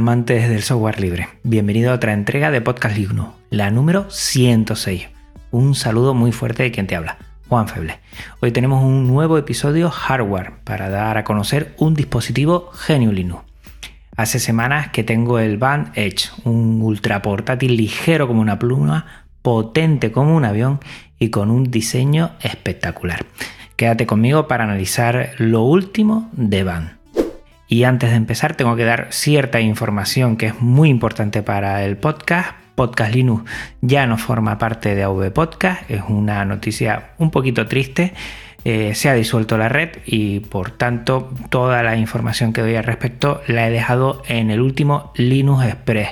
Amantes del software libre. Bienvenido a otra entrega de Podcast Linux, la número 106. Un saludo muy fuerte de quien te habla, Juan Feble. Hoy tenemos un nuevo episodio hardware para dar a conocer un dispositivo Genio Linux. Hace semanas que tengo el Band Edge, un ultra portátil ligero como una pluma, potente como un avión y con un diseño espectacular. Quédate conmigo para analizar lo último de Band. Y antes de empezar tengo que dar cierta información que es muy importante para el podcast. Podcast Linux ya no forma parte de AV Podcast, es una noticia un poquito triste. Eh, se ha disuelto la red y por tanto toda la información que doy al respecto la he dejado en el último Linux Express.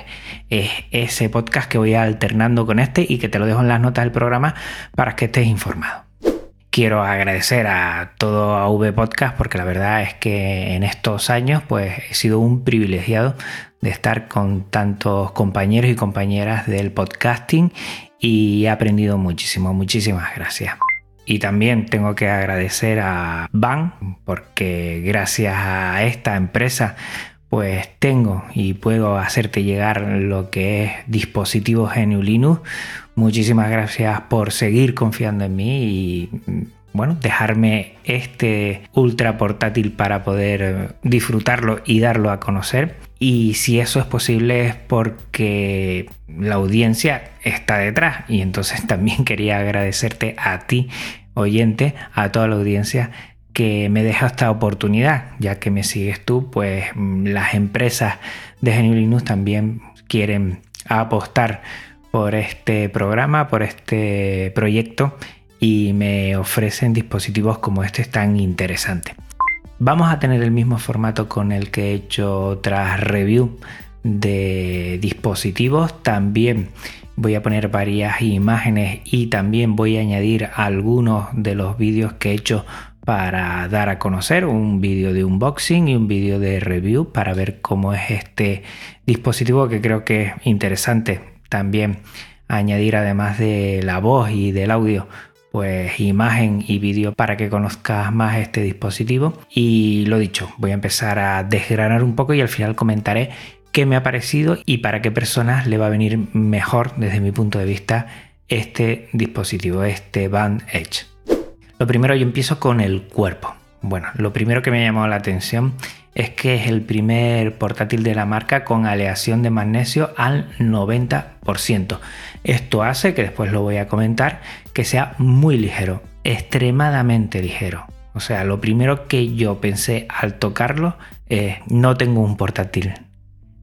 Es ese podcast que voy alternando con este y que te lo dejo en las notas del programa para que estés informado quiero agradecer a todo AV Podcast porque la verdad es que en estos años pues he sido un privilegiado de estar con tantos compañeros y compañeras del podcasting y he aprendido muchísimo, muchísimas gracias. Y también tengo que agradecer a Van porque gracias a esta empresa pues tengo y puedo hacerte llegar lo que es dispositivos GNU Linux. Muchísimas gracias por seguir confiando en mí y bueno, dejarme este ultra portátil para poder disfrutarlo y darlo a conocer. Y si eso es posible es porque la audiencia está detrás. Y entonces también quería agradecerte a ti, oyente, a toda la audiencia que me deja esta oportunidad, ya que me sigues tú, pues mm, las empresas de GNU Linux también quieren apostar por este programa, por este proyecto y me ofrecen dispositivos como este tan interesante. Vamos a tener el mismo formato con el que he hecho otras review de dispositivos. También voy a poner varias imágenes y también voy a añadir algunos de los vídeos que he hecho para dar a conocer un vídeo de unboxing y un vídeo de review para ver cómo es este dispositivo que creo que es interesante también añadir además de la voz y del audio pues imagen y vídeo para que conozcas más este dispositivo y lo dicho voy a empezar a desgranar un poco y al final comentaré qué me ha parecido y para qué personas le va a venir mejor desde mi punto de vista este dispositivo este Band Edge lo primero yo empiezo con el cuerpo. Bueno, lo primero que me ha llamado la atención es que es el primer portátil de la marca con aleación de magnesio al 90%. Esto hace, que después lo voy a comentar, que sea muy ligero, extremadamente ligero. O sea, lo primero que yo pensé al tocarlo es, no tengo un portátil,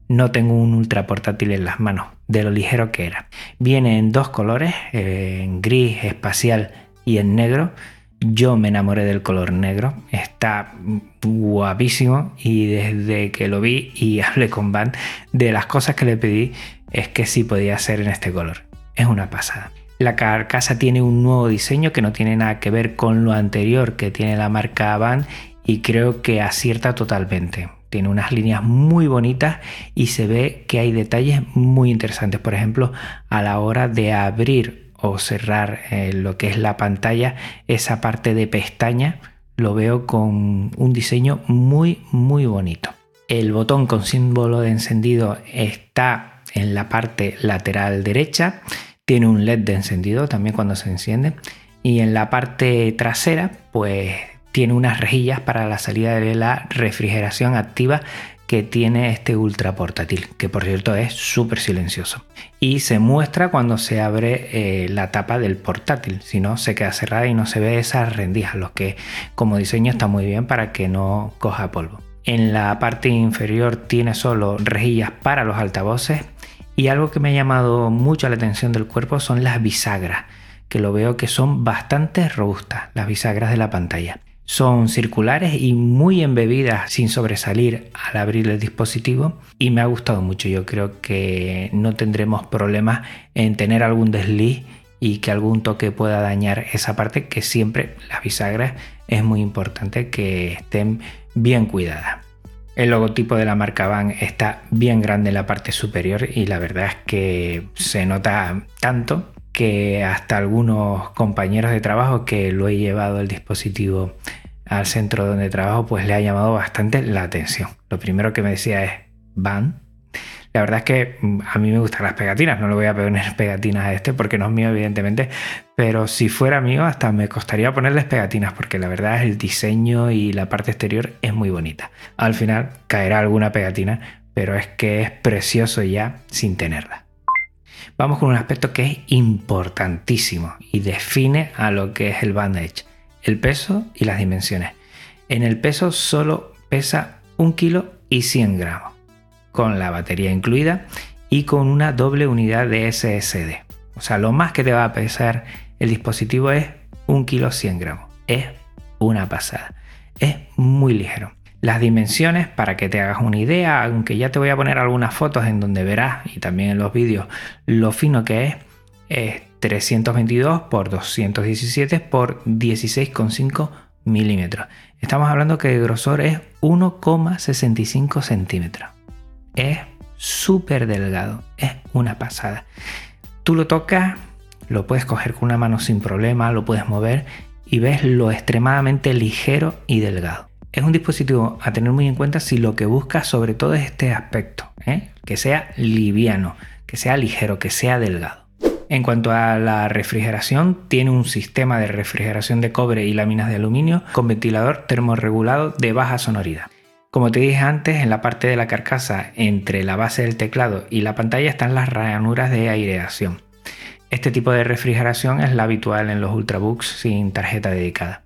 no tengo un ultra portátil en las manos, de lo ligero que era. Viene en dos colores, en gris espacial y en negro yo me enamoré del color negro, está guapísimo y desde que lo vi y hablé con Van, de las cosas que le pedí es que sí podía ser en este color. Es una pasada. La carcasa tiene un nuevo diseño que no tiene nada que ver con lo anterior que tiene la marca Van y creo que acierta totalmente. Tiene unas líneas muy bonitas y se ve que hay detalles muy interesantes. Por ejemplo, a la hora de abrir o cerrar eh, lo que es la pantalla, esa parte de pestaña, lo veo con un diseño muy muy bonito. El botón con símbolo de encendido está en la parte lateral derecha, tiene un LED de encendido también cuando se enciende y en la parte trasera pues tiene unas rejillas para la salida de la refrigeración activa que tiene este ultra portátil, que por cierto es súper silencioso. Y se muestra cuando se abre eh, la tapa del portátil, si no se queda cerrada y no se ve esas rendijas, lo que como diseño está muy bien para que no coja polvo. En la parte inferior tiene solo rejillas para los altavoces Y algo que me ha llamado mucho la atención del cuerpo son las bisagras, que lo veo que son bastante robustas, las bisagras de la pantalla. Son circulares y muy embebidas sin sobresalir al abrir el dispositivo y me ha gustado mucho. Yo creo que no tendremos problemas en tener algún desliz y que algún toque pueda dañar esa parte que siempre las bisagras es muy importante que estén bien cuidadas. El logotipo de la marca Van está bien grande en la parte superior y la verdad es que se nota tanto que hasta algunos compañeros de trabajo que lo he llevado el dispositivo al centro donde trabajo pues le ha llamado bastante la atención. Lo primero que me decía es Van la verdad es que mm, a mí me gustan las pegatinas, no le voy a poner pegatinas a este porque no es mío, evidentemente, pero si fuera mío hasta me costaría ponerles pegatinas porque la verdad es el diseño y la parte exterior es muy bonita. Al final caerá alguna pegatina, pero es que es precioso ya sin tenerla. Vamos con un aspecto que es importantísimo y define a lo que es el bandage, el peso y las dimensiones. En el peso solo pesa un kilo y 100 gramos con la batería incluida y con una doble unidad de SSD. O sea, lo más que te va a pesar el dispositivo es un kilo 100 gramos. Es una pasada. Es muy ligero. Las dimensiones, para que te hagas una idea, aunque ya te voy a poner algunas fotos en donde verás y también en los vídeos lo fino que es, es 322 por 217 por 16,5 milímetros. Estamos hablando que el grosor es 1,65 centímetros es súper delgado, es una pasada. Tú lo tocas, lo puedes coger con una mano sin problema, lo puedes mover y ves lo extremadamente ligero y delgado. Es un dispositivo a tener muy en cuenta si lo que buscas sobre todo es este aspecto, ¿eh? que sea liviano, que sea ligero, que sea delgado. En cuanto a la refrigeración, tiene un sistema de refrigeración de cobre y láminas de aluminio con ventilador termorregulado de baja sonoridad. Como te dije antes, en la parte de la carcasa entre la base del teclado y la pantalla están las ranuras de aireación. Este tipo de refrigeración es la habitual en los Ultrabooks sin tarjeta dedicada.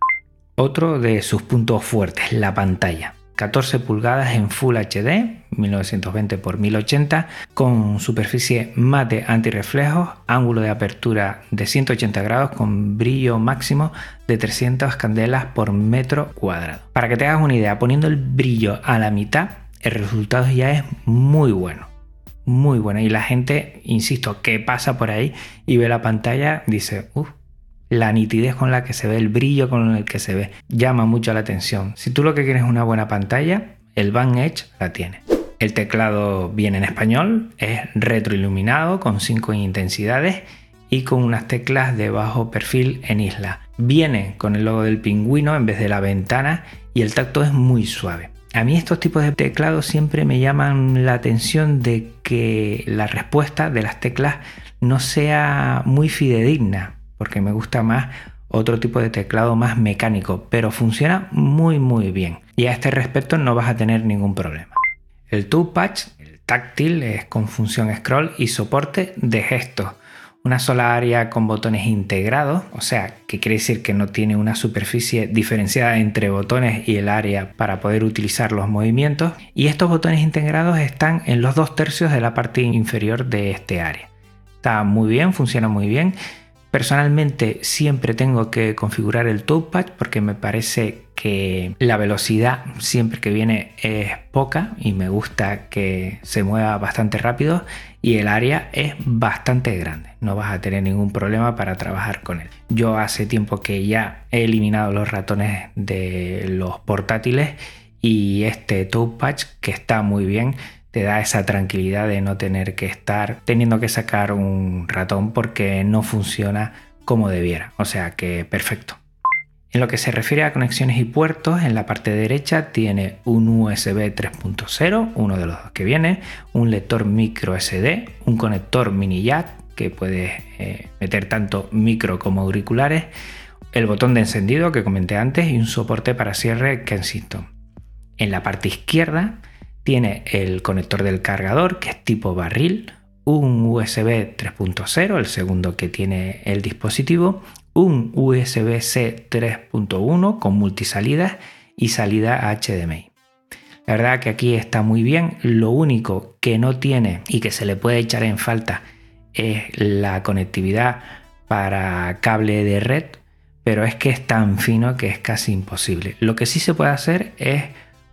Otro de sus puntos fuertes, la pantalla. 14 pulgadas en Full HD 1920 x 1080 con superficie mate antirreflejos, ángulo de apertura de 180 grados con brillo máximo de 300 candelas por metro cuadrado. Para que te hagas una idea, poniendo el brillo a la mitad, el resultado ya es muy bueno. Muy bueno. Y la gente, insisto, que pasa por ahí y ve la pantalla, dice, uff, la nitidez con la que se ve, el brillo con el que se ve, llama mucho la atención. Si tú lo que quieres es una buena pantalla, el Van Edge la tiene. El teclado viene en español, es retroiluminado con 5 intensidades y con unas teclas de bajo perfil en isla. Viene con el logo del pingüino en vez de la ventana y el tacto es muy suave. A mí estos tipos de teclados siempre me llaman la atención de que la respuesta de las teclas no sea muy fidedigna porque me gusta más otro tipo de teclado más mecánico, pero funciona muy muy bien y a este respecto no vas a tener ningún problema. El touchpad, el táctil, es con función scroll y soporte de gestos. Una sola área con botones integrados, o sea, que quiere decir que no tiene una superficie diferenciada entre botones y el área para poder utilizar los movimientos. Y estos botones integrados están en los dos tercios de la parte inferior de este área. Está muy bien, funciona muy bien Personalmente siempre tengo que configurar el touchpad porque me parece que la velocidad siempre que viene es poca y me gusta que se mueva bastante rápido y el área es bastante grande. No vas a tener ningún problema para trabajar con él. Yo hace tiempo que ya he eliminado los ratones de los portátiles y este touchpad que está muy bien te da esa tranquilidad de no tener que estar teniendo que sacar un ratón porque no funciona como debiera. O sea que perfecto. En lo que se refiere a conexiones y puertos, en la parte derecha tiene un USB 3.0, uno de los dos que viene, un lector micro SD, un conector mini jack que puedes eh, meter tanto micro como auriculares, el botón de encendido que comenté antes y un soporte para cierre Kensington. En la parte izquierda tiene el conector del cargador, que es tipo barril, un USB 3.0, el segundo que tiene el dispositivo, un USB-C 3.1 con multisalidas y salida HDMI. La verdad que aquí está muy bien. Lo único que no tiene y que se le puede echar en falta es la conectividad para cable de red, pero es que es tan fino que es casi imposible. Lo que sí se puede hacer es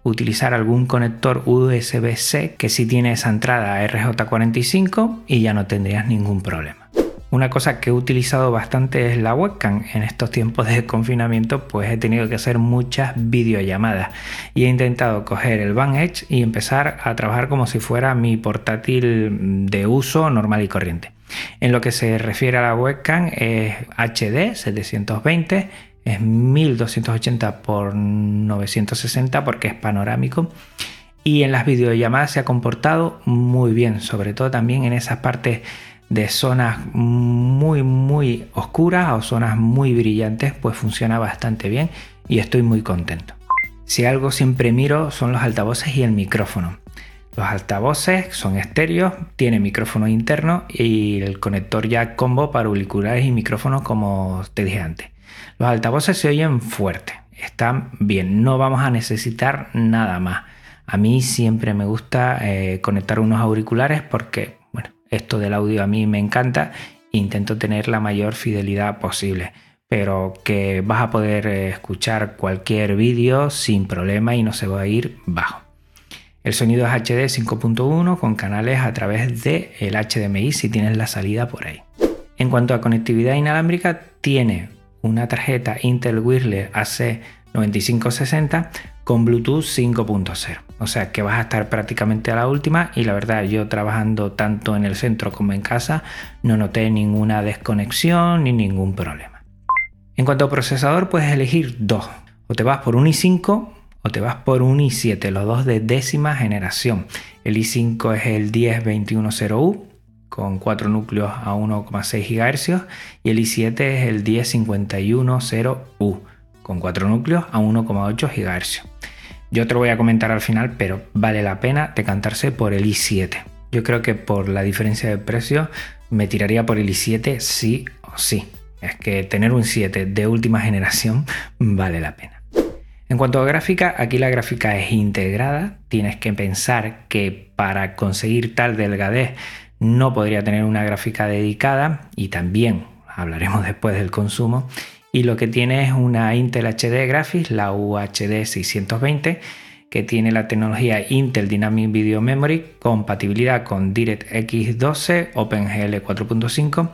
utilizar algún conector USB-C que sí tiene esa entrada RJ45 y ya no tendrías ningún problema. Una cosa que he utilizado bastante es la webcam. En estos tiempos de confinamiento pues he tenido que hacer muchas videollamadas y he intentado coger el Van Edge y empezar a trabajar como si fuera mi portátil de uso normal y corriente. En lo que se refiere a la webcam es HD 720 es 1280 x 960 porque es panorámico y en las videollamadas se ha comportado muy bien, sobre todo también en esas partes de zonas muy muy oscuras o zonas muy brillantes, pues funciona bastante bien y estoy muy contento. Si algo siempre miro son los altavoces y el micrófono. Los altavoces son estéreos, tiene micrófono interno y el conector ya combo para auriculares y micrófonos como te dije antes. Los altavoces se oyen fuerte, están bien, no vamos a necesitar nada más. A mí siempre me gusta eh, conectar unos auriculares porque, bueno, esto del audio a mí me encanta intento tener la mayor fidelidad posible, pero que vas a poder eh, escuchar cualquier vídeo sin problema y no se va a ir bajo. El sonido es HD 5.1 con canales a través del el HDMI si tienes la salida por ahí. En cuanto a conectividad inalámbrica, tiene una tarjeta Intel Wireless AC9560 con Bluetooth 5.0. O sea que vas a estar prácticamente a la última y la verdad yo trabajando tanto en el centro como en casa no noté ninguna desconexión ni ningún problema. En cuanto a procesador puedes elegir dos. O te vas por un i5 o te vas por un i7, los dos de décima generación. El i5 es el 10210U con 4 núcleos a 1,6 GHz y el i7 es el 10510U con 4 núcleos a 1,8 GHz. Yo te lo voy a comentar al final, pero vale la pena decantarse por el i7. Yo creo que por la diferencia de precio me tiraría por el i7 sí o sí. Es que tener un 7 de última generación vale la pena. En cuanto a gráfica, aquí la gráfica es integrada. Tienes que pensar que para conseguir tal delgadez no podría tener una gráfica dedicada y también hablaremos después del consumo. Y lo que tiene es una Intel HD Graphics, la UHD 620, que tiene la tecnología Intel Dynamic Video Memory, compatibilidad con DirectX 12, OpenGL 4.5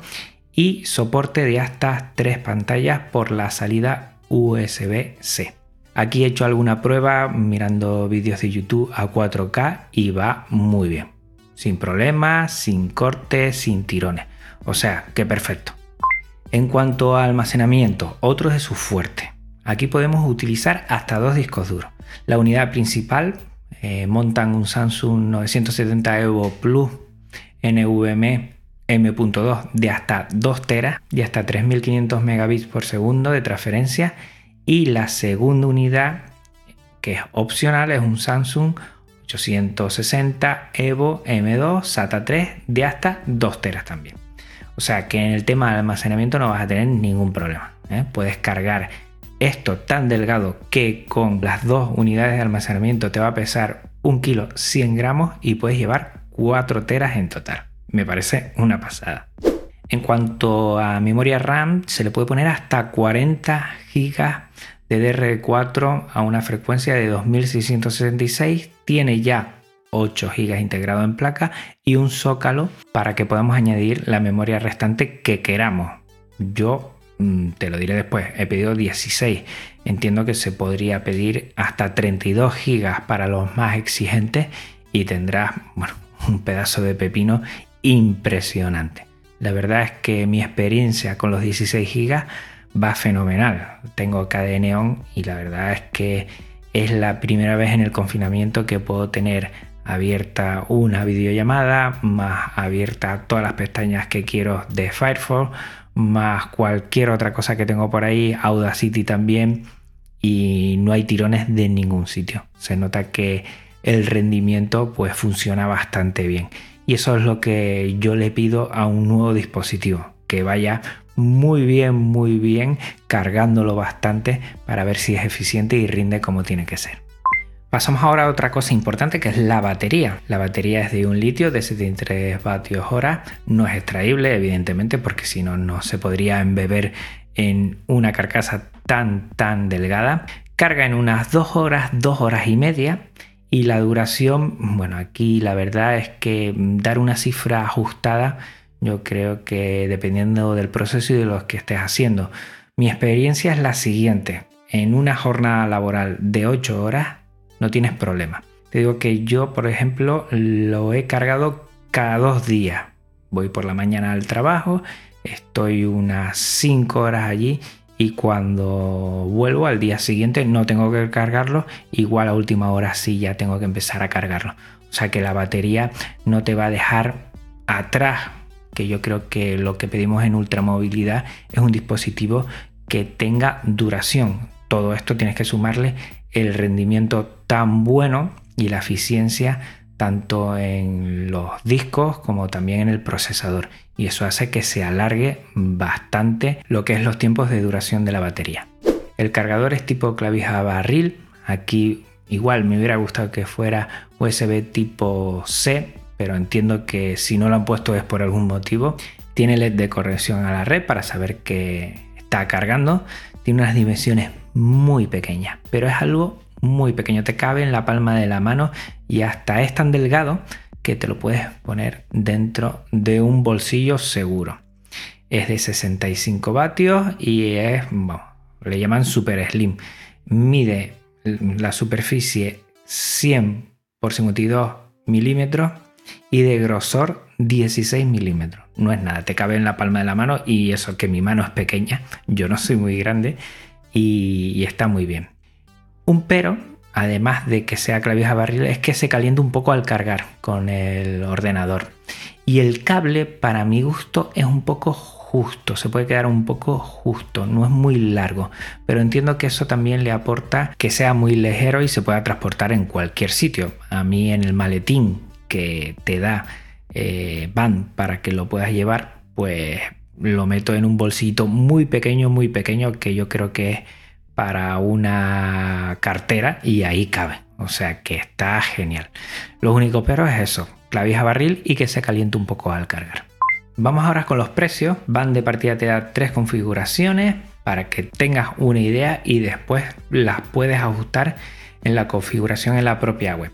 y soporte de hasta tres pantallas por la salida USB-C. Aquí he hecho alguna prueba mirando vídeos de YouTube a 4K y va muy bien sin problemas, sin cortes, sin tirones. O sea, que perfecto. En cuanto a almacenamiento, otro de sus fuertes. Aquí podemos utilizar hasta dos discos duros. La unidad principal eh, montan un Samsung 970 Evo Plus NVMe M.2 de hasta 2 teras y hasta 3500 megabits por segundo de transferencia y la segunda unidad que es opcional es un Samsung 860 Evo M2 SATA 3 de hasta 2 teras también. O sea que en el tema de almacenamiento no vas a tener ningún problema. ¿eh? Puedes cargar esto tan delgado que con las dos unidades de almacenamiento te va a pesar un kilo 100 gramos y puedes llevar 4 teras en total. Me parece una pasada. En cuanto a memoria RAM, se le puede poner hasta 40 gigas DDR4 a una frecuencia de 2666, tiene ya 8 GB integrado en placa y un zócalo para que podamos añadir la memoria restante que queramos. Yo mm, te lo diré después, he pedido 16. Entiendo que se podría pedir hasta 32 GB para los más exigentes y tendrás un pedazo de pepino impresionante. La verdad es que mi experiencia con los 16 GB va fenomenal. Tengo KDE y la verdad es que es la primera vez en el confinamiento que puedo tener abierta una videollamada, más abierta todas las pestañas que quiero de Firefox, más cualquier otra cosa que tengo por ahí, Audacity también, y no hay tirones de ningún sitio. Se nota que el rendimiento pues funciona bastante bien. Y eso es lo que yo le pido a un nuevo dispositivo, que vaya muy bien, muy bien, cargándolo bastante para ver si es eficiente y rinde como tiene que ser. Pasamos ahora a otra cosa importante que es la batería. La batería es de un litio de 73 vatios hora. No es extraíble, evidentemente, porque si no, no se podría embeber en una carcasa tan, tan delgada. Carga en unas 2 horas, 2 horas y media. Y la duración, bueno, aquí la verdad es que dar una cifra ajustada, yo creo que dependiendo del proceso y de lo que estés haciendo. Mi experiencia es la siguiente. En una jornada laboral de 8 horas, no tienes problema. Te digo que yo, por ejemplo, lo he cargado cada dos días. Voy por la mañana al trabajo, estoy unas 5 horas allí y cuando vuelvo al día siguiente no tengo que cargarlo, igual a última hora sí ya tengo que empezar a cargarlo. O sea que la batería no te va a dejar atrás, que yo creo que lo que pedimos en ultramovilidad es un dispositivo que tenga duración. Todo esto tienes que sumarle el rendimiento tan bueno y la eficiencia tanto en los discos como también en el procesador y eso hace que se alargue bastante lo que es los tiempos de duración de la batería. El cargador es tipo clavija barril, aquí igual me hubiera gustado que fuera USB tipo C, pero entiendo que si no lo han puesto es por algún motivo. Tiene LED de corrección a la red para saber que está cargando, tiene unas dimensiones muy pequeñas, pero es algo muy pequeño, te cabe en la palma de la mano y hasta es tan delgado que te lo puedes poner dentro de un bolsillo seguro. Es de 65 vatios y es, bueno, le llaman super slim. Mide la superficie 100 por 52 milímetros y de grosor 16 milímetros. No es nada, te cabe en la palma de la mano y eso que mi mano es pequeña, yo no soy muy grande y, está muy bien. Un pero, además de que sea clavija barril, es que se calienta un poco al cargar con el ordenador. Y el cable, para mi gusto, es un poco justo, se puede quedar un poco justo, no es muy largo, pero entiendo que eso también le aporta que sea muy ligero y se pueda transportar en cualquier sitio. A mí en el maletín te da eh, van para que lo puedas llevar, pues lo meto en un bolsito muy pequeño, muy pequeño, que yo creo que es para una cartera y ahí cabe. O sea que está genial. Lo único pero es eso, clavija barril y que se caliente un poco al cargar. Vamos ahora con los precios. Van de partida te da tres configuraciones para que tengas una idea y después las puedes ajustar en la configuración en la propia web.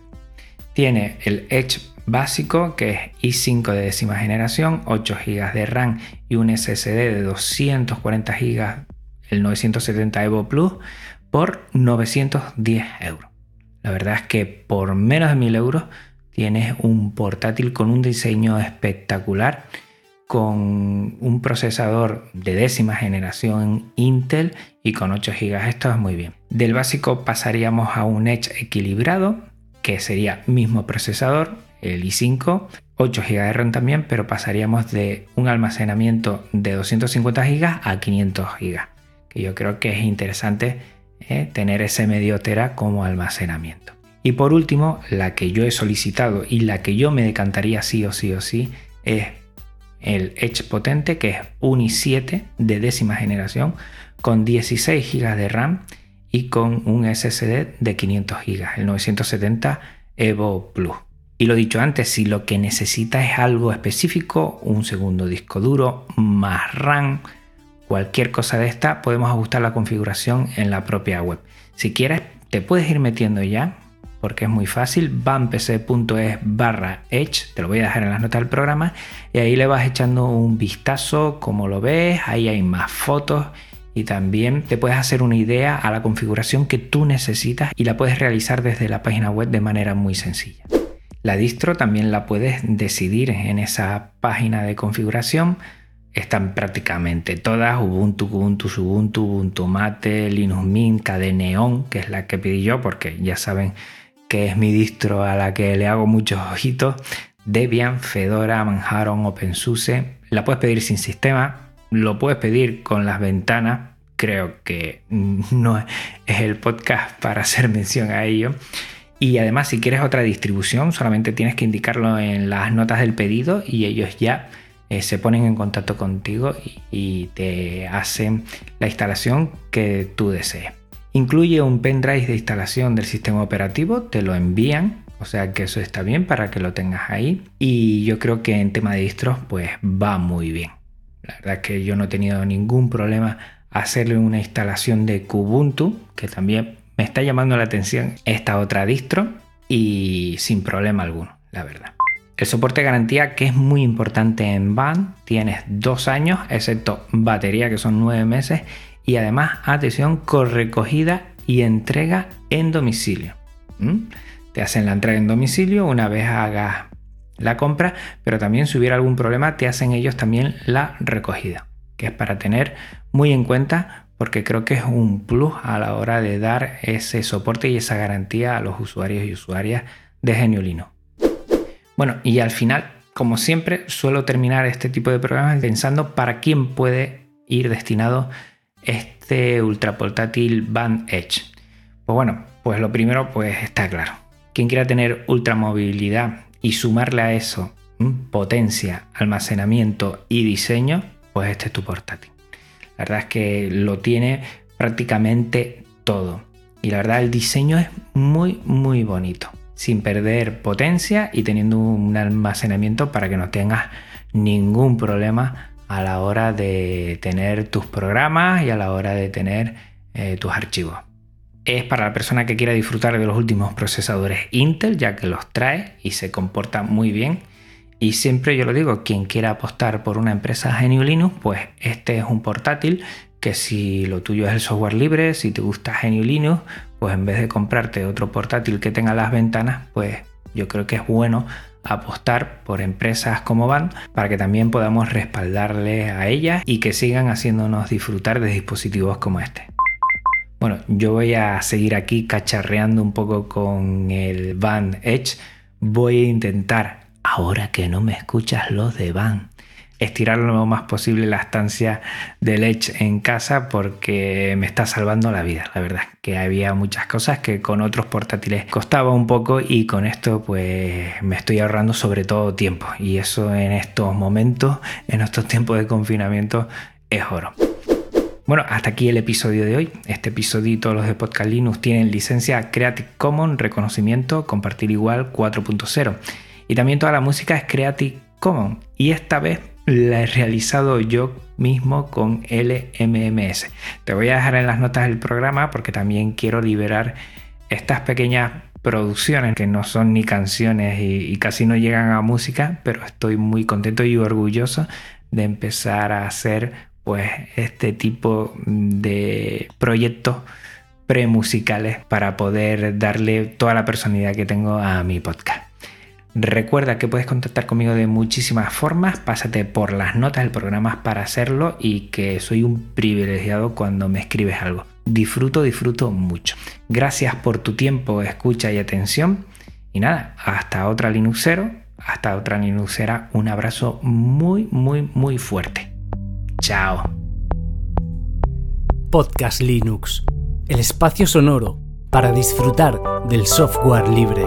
Tiene el Edge básico que es i5 de décima generación, 8 GB de RAM y un SSD de 240 GB, el 970 Evo Plus, por 910 euros. La verdad es que por menos de 1000 euros tienes un portátil con un diseño espectacular, con un procesador de décima generación Intel y con 8 GB. Esto es muy bien. Del básico pasaríamos a un Edge equilibrado, que sería mismo procesador, el i5, 8 GB de RAM también, pero pasaríamos de un almacenamiento de 250 GB a 500 GB, que yo creo que es interesante ¿eh? tener ese medio tera como almacenamiento. Y por último, la que yo he solicitado y la que yo me decantaría sí o sí o sí es el Edge potente, que es un i7 de décima generación con 16 GB de RAM y con un SSD de 500 GB, el 970 Evo Plus. Y lo dicho antes, si lo que necesita es algo específico, un segundo disco duro, más RAM, cualquier cosa de esta, podemos ajustar la configuración en la propia web. Si quieres, te puedes ir metiendo ya, porque es muy fácil, bampc.es barra edge, te lo voy a dejar en las notas del programa, y ahí le vas echando un vistazo, como lo ves, ahí hay más fotos y también te puedes hacer una idea a la configuración que tú necesitas y la puedes realizar desde la página web de manera muy sencilla. La distro también la puedes decidir en esa página de configuración. Están prácticamente todas, Ubuntu, Ubuntu, Ubuntu, Ubuntu Mate, Linux Mint, Neon, que es la que pedí yo porque ya saben que es mi distro a la que le hago muchos ojitos. Debian, Fedora, Manhattan, OpenSUSE. La puedes pedir sin sistema, lo puedes pedir con las ventanas. Creo que no es el podcast para hacer mención a ello. Y además, si quieres otra distribución, solamente tienes que indicarlo en las notas del pedido y ellos ya eh, se ponen en contacto contigo y, te hacen la instalación que tú desees. Incluye un pendrive de instalación del sistema operativo, te lo envían, o sea que eso está bien para que lo tengas ahí. Y yo creo que en tema de distros, pues va muy bien. La verdad es que yo no he tenido ningún problema hacerle una instalación de Kubuntu, que también me está llamando la atención esta otra distro, y sin problema alguno, la verdad. El soporte garantía, que es muy importante en van, tienes dos años, excepto batería, que son nueve meses, y además, atención, con recogida y entrega en domicilio. Te hacen la entrega en domicilio una vez hagas la compra, pero también si hubiera algún problema, te hacen ellos también la recogida, que es para tener muy en cuenta porque creo que es un plus a la hora de dar ese soporte y esa garantía a los usuarios y usuarias de Geniolino. Bueno, y al final, como siempre, suelo terminar este tipo de programas pensando para quién puede ir destinado este ultra portátil Band Edge. Pues bueno, pues lo primero pues está claro. Quien quiera tener ultra movilidad y sumarle a eso potencia, almacenamiento y diseño, pues este es tu portátil. La verdad es que lo tiene prácticamente todo. Y la verdad el diseño es muy muy bonito sin perder potencia y teniendo un almacenamiento para que no tengas ningún problema a la hora de tener tus programas y a la hora de tener eh, tus archivos. Es para la persona que quiera disfrutar de los últimos procesadores Intel, ya que los trae y se comporta muy bien. Y siempre yo lo digo, quien quiera apostar por una empresa GNU Linux, pues este es un portátil que si lo tuyo es el software libre, si te gusta GNU Linux, pues en vez de comprarte otro portátil que tenga las ventanas, pues yo creo que es bueno apostar por empresas como Van para que también podamos respaldarle a ellas y que sigan haciéndonos disfrutar de dispositivos como este. Bueno, yo voy a seguir aquí cacharreando un poco con el Van Edge. Voy a intentar, ahora que no me escuchas los de Van, estirar lo más posible la estancia del Edge en casa porque me está salvando la vida, la verdad. Que había muchas cosas que con otros portátiles costaba un poco y con esto pues me estoy ahorrando sobre todo tiempo. Y eso en estos momentos, en estos tiempos de confinamiento, es oro. Bueno, hasta aquí el episodio de hoy. Este episodio todos los de Podcast Linux tienen licencia Creative Commons, reconocimiento, compartir igual 4.0. Y también toda la música es Creative Commons. Y esta vez la he realizado yo mismo con LMMS. Te voy a dejar en las notas del programa porque también quiero liberar estas pequeñas producciones que no son ni canciones y, casi no llegan a música, pero estoy muy contento y orgulloso de empezar a hacer pues este tipo de proyectos premusicales para poder darle toda la personalidad que tengo a mi podcast. Recuerda que puedes contactar conmigo de muchísimas formas, pásate por las notas del programa para hacerlo y que soy un privilegiado cuando me escribes algo. Disfruto, disfruto mucho. Gracias por tu tiempo, escucha y atención. Y nada, hasta otra Linuxero, hasta otra Linuxera, un abrazo muy, muy, muy fuerte. Chao. Podcast Linux, el espacio sonoro para disfrutar del software libre